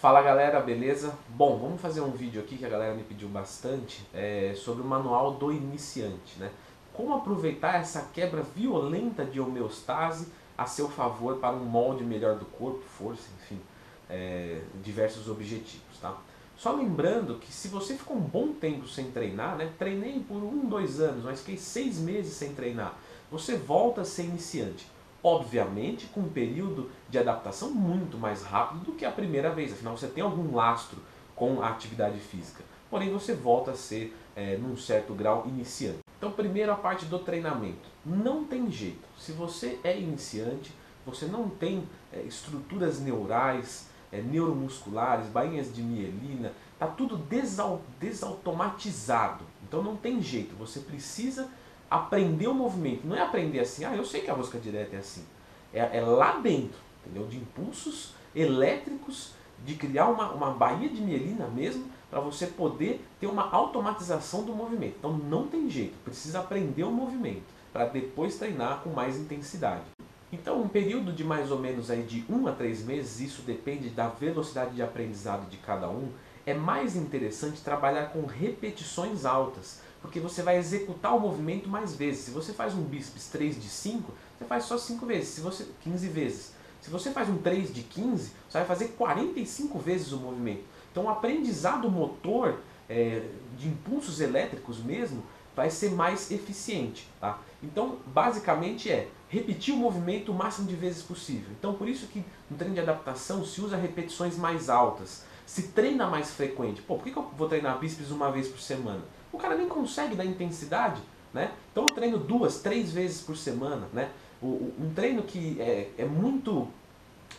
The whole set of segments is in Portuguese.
Fala galera, beleza? Bom, vamos fazer um vídeo aqui que a galera me pediu bastante é, sobre o manual do iniciante, né? Como aproveitar essa quebra violenta de homeostase a seu favor para um molde melhor do corpo, força, enfim, é, diversos objetivos, tá? Só lembrando que se você ficou um bom tempo sem treinar, né? Treinei por um, dois anos, mas fiquei seis meses sem treinar, você volta a ser iniciante. Obviamente com um período de adaptação muito mais rápido do que a primeira vez, afinal você tem algum lastro com a atividade física. Porém você volta a ser, é, num certo grau, iniciante. Então primeiro a parte do treinamento. Não tem jeito. Se você é iniciante, você não tem é, estruturas neurais, é, neuromusculares, bainhas de mielina, está tudo desau desautomatizado. Então não tem jeito, você precisa aprender o movimento. Não é aprender assim, ah, eu sei que a rosca direta é assim. É, é lá dentro, entendeu? De impulsos elétricos, de criar uma, uma bainha de mielina mesmo, para você poder ter uma automatização do movimento. Então não tem jeito, precisa aprender o movimento, para depois treinar com mais intensidade. Então, um período de mais ou menos aí de 1 a 3 meses, isso depende da velocidade de aprendizado de cada um, é mais interessante trabalhar com repetições altas, porque você vai executar o movimento mais vezes. Se você faz um bíceps 3 de 5, você faz só 5 vezes, se você 15 vezes. Se você faz um 3 de 15, você vai fazer 45 vezes o movimento. Então, o aprendizado motor é, de impulsos elétricos mesmo vai ser mais eficiente. Tá? Então, basicamente é repetir o movimento o máximo de vezes possível. Então, por isso que no treino de adaptação se usa repetições mais altas, se treina mais frequente. Pô, por que, que eu vou treinar bíceps uma vez por semana? O cara nem consegue dar intensidade, né? Então eu treino duas, três vezes por semana, né? um treino que é, é muito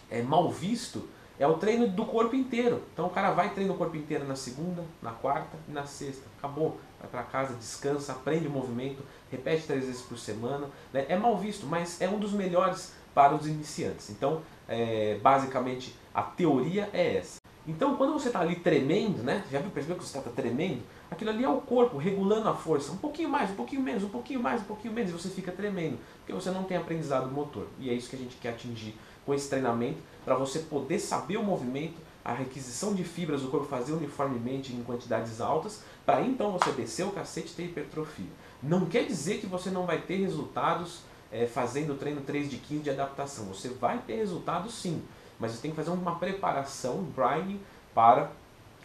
é, mal visto é o treino do corpo inteiro. Então o cara vai treina o corpo inteiro na segunda, na quarta e na sexta. Acabou. Vai para casa, descansa, aprende o movimento, repete três vezes por semana. Né? É mal visto, mas é um dos melhores para os iniciantes. Então, é, basicamente, a teoria é essa. Então, quando você está ali tremendo, né? Já percebeu que você está tremendo? Aquilo ali é o corpo regulando a força. Um pouquinho mais, um pouquinho menos, um pouquinho mais, um pouquinho menos. E você fica tremendo. Porque você não tem aprendizado motor. E é isso que a gente quer atingir com esse treinamento. Para você poder saber o movimento, a requisição de fibras do corpo fazer uniformemente em quantidades altas. Para então você descer o cacete e ter hipertrofia. Não quer dizer que você não vai ter resultados é, fazendo o treino 3 de 15 de adaptação. Você vai ter resultados sim mas você tem que fazer uma preparação, um priming, para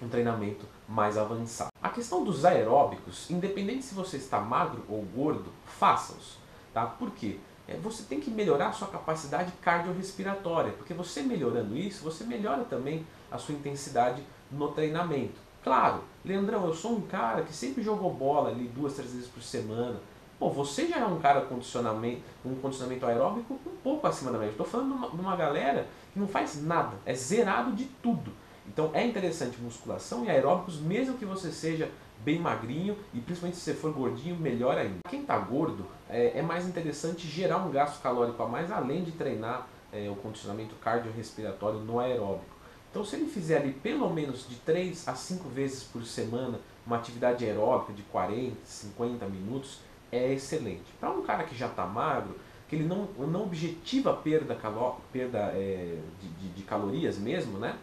um treinamento mais avançado. A questão dos aeróbicos, independente se você está magro ou gordo, faça-os. Tá? Por quê? É, você tem que melhorar a sua capacidade cardiorrespiratória, porque você melhorando isso, você melhora também a sua intensidade no treinamento. Claro, Leandrão, eu sou um cara que sempre jogou bola ali duas, três vezes por semana, Pô, você já é um cara condicionamento, um condicionamento aeróbico um pouco acima da média. Estou falando de uma, de uma galera que não faz nada, é zerado de tudo. Então é interessante musculação e aeróbicos, mesmo que você seja bem magrinho e principalmente se você for gordinho, melhor ainda. Quem está gordo, é, é, mais interessante gerar um gasto calórico a mais, além de treinar é, o condicionamento cardiorrespiratório no aeróbico. Então se ele fizer ali pelo menos de 3 a 5 vezes por semana uma atividade aeróbica de 40, 50 minutos, é excelente. Para um cara que já está magro, que ele não, não objetiva perda, calo, perda é, de, de, de, calorias mesmo, né?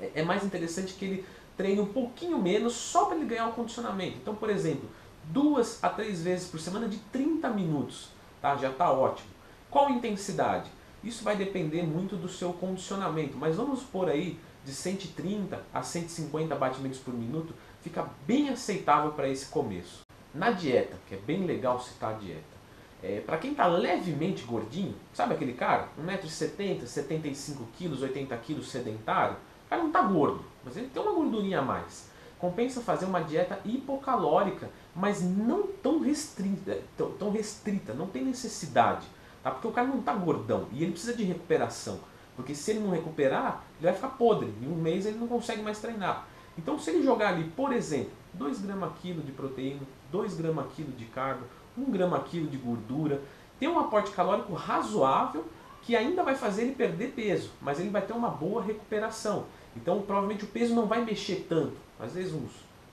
É, é, mais interessante que ele treine um pouquinho menos só para ele ganhar o condicionamento. Então, por exemplo, duas a três vezes por semana de 30 minutos, tá? já está ótimo. Qual intensidade? Isso vai depender muito do seu condicionamento, mas vamos por aí de 130 a 150 batimentos por minuto, fica bem aceitável para esse começo. Na dieta, que é bem legal citar a dieta, é, para quem está levemente gordinho, sabe aquele cara? 1,70m, 75kg, 80kg sedentário, o cara não está gordo, mas ele tem uma gordurinha a mais. Compensa fazer uma dieta hipocalórica, mas não tão restrita, tão, tão restrita, não tem necessidade. Tá? Porque o cara não está gordão e ele precisa de recuperação. Porque se ele não recuperar, ele vai ficar podre. Em um mês ele não consegue mais treinar. Então se ele jogar ali, por exemplo, 2 gramas quilo de proteína, 2 gramas quilo de carbo, 1 grama quilo de gordura, tem um aporte calórico razoável que ainda vai fazer ele perder peso, mas ele vai ter uma boa recuperação. Então provavelmente o peso não vai mexer tanto, às vezes uns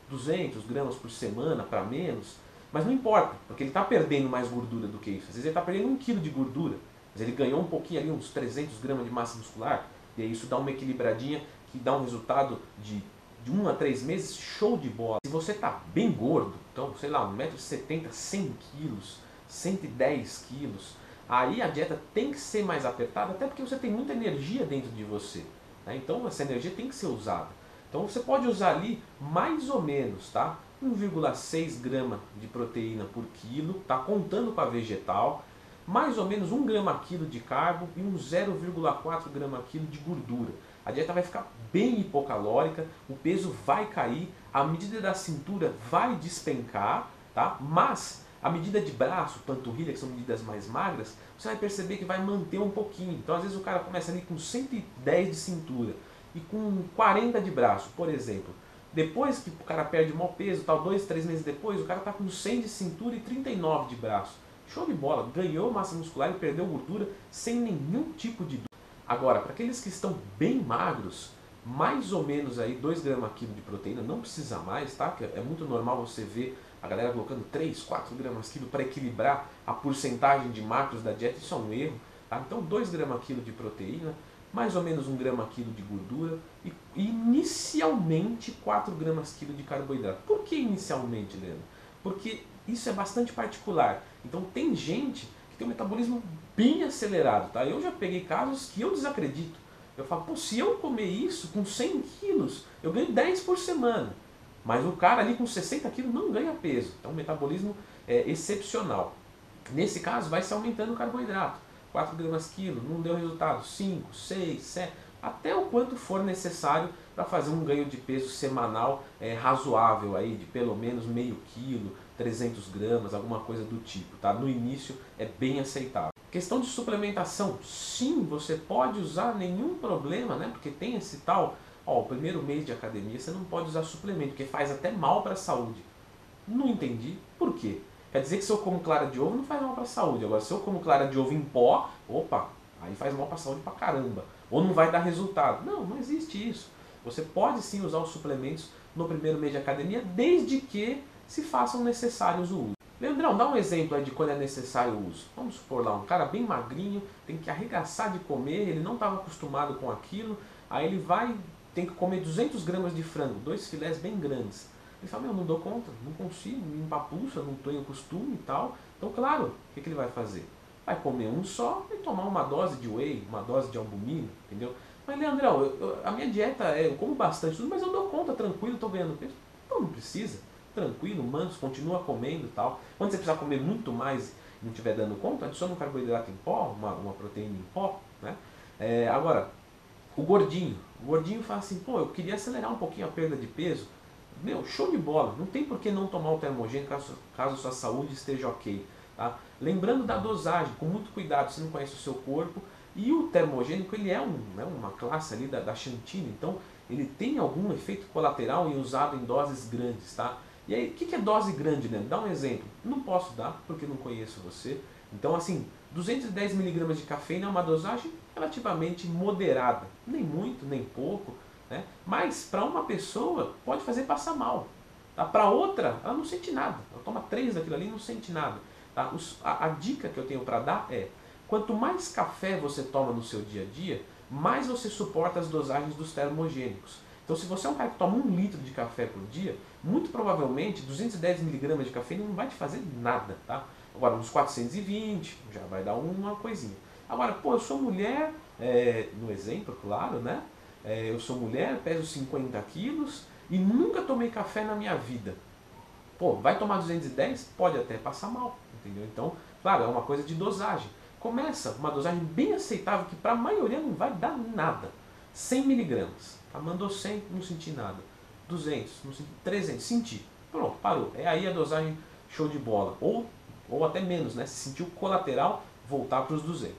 200 gramas por semana para menos, Mas não importa, porque ele está perdendo mais gordura do que isso. Às vezes ele está perdendo um quilo de gordura, mas ele ganhou um pouquinho ali, uns 300 gramas de massa muscular, e aí isso dá uma equilibradinha que dá um resultado de, de 1 a 3 meses show de bola. Se você está bem gordo, então, sei lá, 1,70m, 100 quilos, 110 quilos, aí a dieta tem que ser mais apertada, até porque você tem muita energia dentro de você. Né? Então essa energia tem que ser usada. Então você pode usar ali mais ou menos, tá? 1,6 grama de proteína por quilo, tá contando com a vegetal, mais ou menos 1 grama quilo de carbo e um 0,4 grama quilo de gordura. A dieta vai ficar bem hipocalórica, o peso vai cair, a medida da cintura vai despencar, tá? Mas a medida de braço, panturrilha, que são medidas mais magras, você vai perceber que vai manter um pouquinho. Então às vezes o cara começa ali com 110 de cintura e com 40 de braço, por exemplo. Depois que o cara perde o mau peso, tal, dois, três meses depois, o cara está com 100 de cintura e 39 de braço. Show de bola, ganhou massa muscular e perdeu gordura sem nenhum tipo de dúvida. Agora, para aqueles que estão bem magros, mais ou menos aí 2 gramas quilo de proteína, não precisa mais, tá? Que é muito normal você ver a galera colocando 3, 4 gramas quilo para equilibrar a porcentagem de macros da dieta, isso é um erro. Tá? Então 2 gramas quilo de proteína, mais ou menos 1 grama quilo de gordura e inicialmente 4 gramas quilo de carboidrato. Por que inicialmente, Leandro? Porque isso é bastante particular. Então tem gente tem um metabolismo bem acelerado. Tá? Eu já peguei casos que eu desacredito. Eu falo, pô, se eu comer isso com 100 quilos, eu ganho 10 por semana. Mas o cara ali com 60 quilos não ganha peso. Então o metabolismo é excepcional. Nesse caso vai se aumentando o carboidrato. 4 gramas quilo, não deu resultado. 5, 6, 7, até o quanto for necessário para fazer um ganho de peso semanal é, razoável aí, de pelo menos meio quilo, 300 gramas, alguma coisa do tipo. Tá? No início é bem aceitável. Questão de suplementação, sim, você pode usar nenhum problema, né? Porque tem esse tal Ó, o primeiro mês de academia você não pode usar suplemento, porque faz até mal para a saúde. Não entendi. Por quê? Quer dizer que se eu como clara de ovo não faz mal para a saúde. Agora, se eu como clara de ovo em pó, opa, aí faz mal para a saúde pra caramba. Ou não vai dar resultado. Não, não existe isso. Você pode sim usar os suplementos no primeiro mês de academia, desde que se façam necessários o uso. Leandrão, dá um exemplo aí de quando é necessário o uso. Vamos supor lá, um cara bem magrinho, tem que arregaçar de comer, ele não estava acostumado com aquilo, aí ele vai tem que comer 200 gramas de frango, dois filés bem grandes. Ele fala, meu, não dou conta, não consigo, me empapuça, não tenho costume e tal. Então, claro, o que, que ele vai fazer? Vai comer um só e tomar uma dose de whey, uma dose de albumina, entendeu? Mas, Leandrão, eu, eu, a minha dieta é, eu como bastante tudo, mas eu dou conta, tranquilo, estou ganhando peso. Então não precisa, tranquilo, manso, continua comendo e tal. Quando você precisar comer muito mais e não estiver dando conta, adiciona um carboidrato em pó, uma, uma proteína em pó, né? É, agora, o gordinho. O gordinho fala assim, pô, eu queria acelerar um pouquinho a perda de peso. Meu, show de bola. Não tem por que não tomar o termogênico caso, caso sua saúde esteja ok. Tá? Lembrando da dosagem, com muito cuidado, você não conhece o seu corpo. E o termogênico, ele é um, né, uma classe ali da, da xantina, então ele tem algum efeito colateral em usado em doses grandes, tá? E aí, o que, que é dose grande, né? Dá um exemplo. Não posso dar, porque não conheço você. Então, assim, 210 miligramas de cafeína é uma dosagem relativamente moderada, nem muito, nem pouco, né? mas para uma pessoa pode fazer passar mal. Tá? Para outra, ela não sente nada. Ela toma três daquilo ali e não sente nada. Tá? Os, a, a dica que eu tenho para dar é: quanto mais café você toma no seu dia a dia, mais você suporta as dosagens dos termogênicos. Então, se você é um cara que toma um litro de café por dia, muito provavelmente 210 miligramas de cafeína não vai te fazer nada. Tá? Agora, uns 420 já vai dar uma coisinha. Agora, pô, eu sou mulher, é, no exemplo, claro, né? É, eu sou mulher, peso 50 quilos e nunca tomei café na minha vida. Pô, vai tomar 210? Pode até passar mal, entendeu? Então, claro, é uma coisa de dosagem. Começa uma dosagem bem aceitável que para a maioria não vai dar nada. 100 miligramas. Tá? Mandou 100, não senti nada. 200, não senti, 300, senti. Pronto, parou. É aí a dosagem show de bola. Ou, ou até menos, né? Se sentiu colateral, voltar para os 200.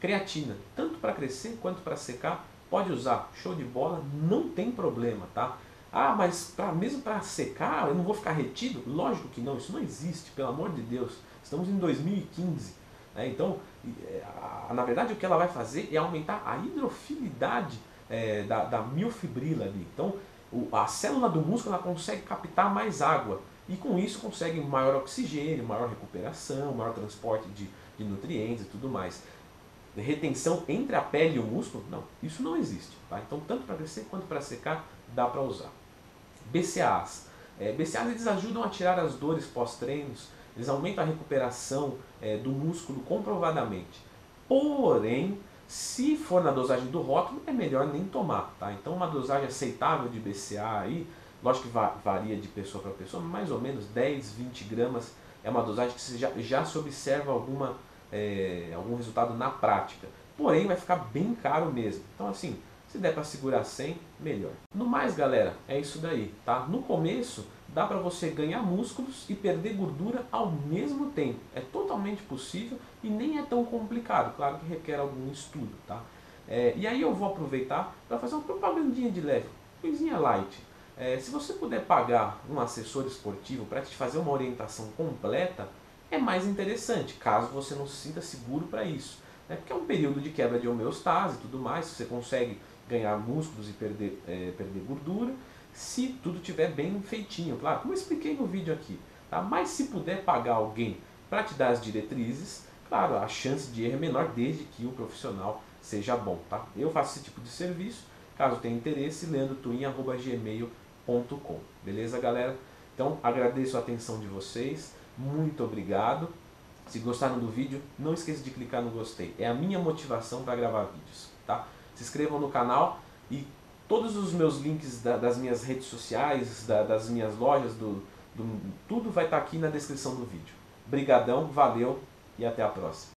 Creatina, tanto para crescer quanto para secar, pode usar, show de bola, não tem problema, tá? Ah, mas pra, mesmo para secar, eu não vou ficar retido? Lógico que não, isso não existe, pelo amor de Deus. Estamos em 2015. Né? Então, é, na verdade, o que ela vai fazer é aumentar a hidrofilidade é, da, da miofibrila ali. Então, o, a célula do músculo ela consegue captar mais água. E com isso consegue maior oxigênio, maior recuperação, maior transporte de, de nutrientes e tudo mais. Retenção entre a pele e o músculo, não, isso não existe. Tá? Então, tanto para crescer quanto para secar, dá para usar. BCAAs. É, BCAAs eles ajudam a tirar as dores pós-treinos, eles aumentam a recuperação é, do músculo comprovadamente. Porém, se for na dosagem do rótulo, é melhor nem tomar. Tá? Então, uma dosagem aceitável de BCA aí, lógico que varia de pessoa para pessoa, mais ou menos 10, 20 gramas é uma dosagem que já, já se observa alguma, é, algum resultado na prática. Porém, vai ficar bem caro mesmo. Então, assim, se der para segurar 100, melhor. No mais, galera, é isso daí, tá? No começo, dá para você ganhar músculos e perder gordura ao mesmo tempo. É totalmente possível e nem é tão complicado. Claro que requer algum estudo, tá? É, e aí eu vou aproveitar para fazer uma propagandinha de leve, coisinha light. É, se você puder pagar um assessor esportivo para te fazer uma orientação completa, é mais interessante, caso você não se sinta seguro para isso. Né? Porque é um período de quebra de homeostase e tudo mais, você consegue ganhar músculos e perder, é, perder gordura, se tudo estiver bem feitinho, claro, como eu expliquei no vídeo aqui. Tá? Mas se puder pagar alguém para te dar as diretrizes, claro, a chance de erro é menor desde que o profissional seja bom. Tá? Eu faço esse tipo de serviço, caso tenha interesse, leandrotuin.gmail.com. Beleza, galera? Então, agradeço a atenção de vocês, muito obrigado. Se gostaram do vídeo, não esqueça de clicar no gostei. É a minha motivação para gravar vídeos, tá? se inscrevam no canal e todos os meus links da, das minhas redes sociais, da, das minhas lojas, do, do, tudo vai estar aqui na descrição do vídeo. Brigadão, valeu e até a próxima.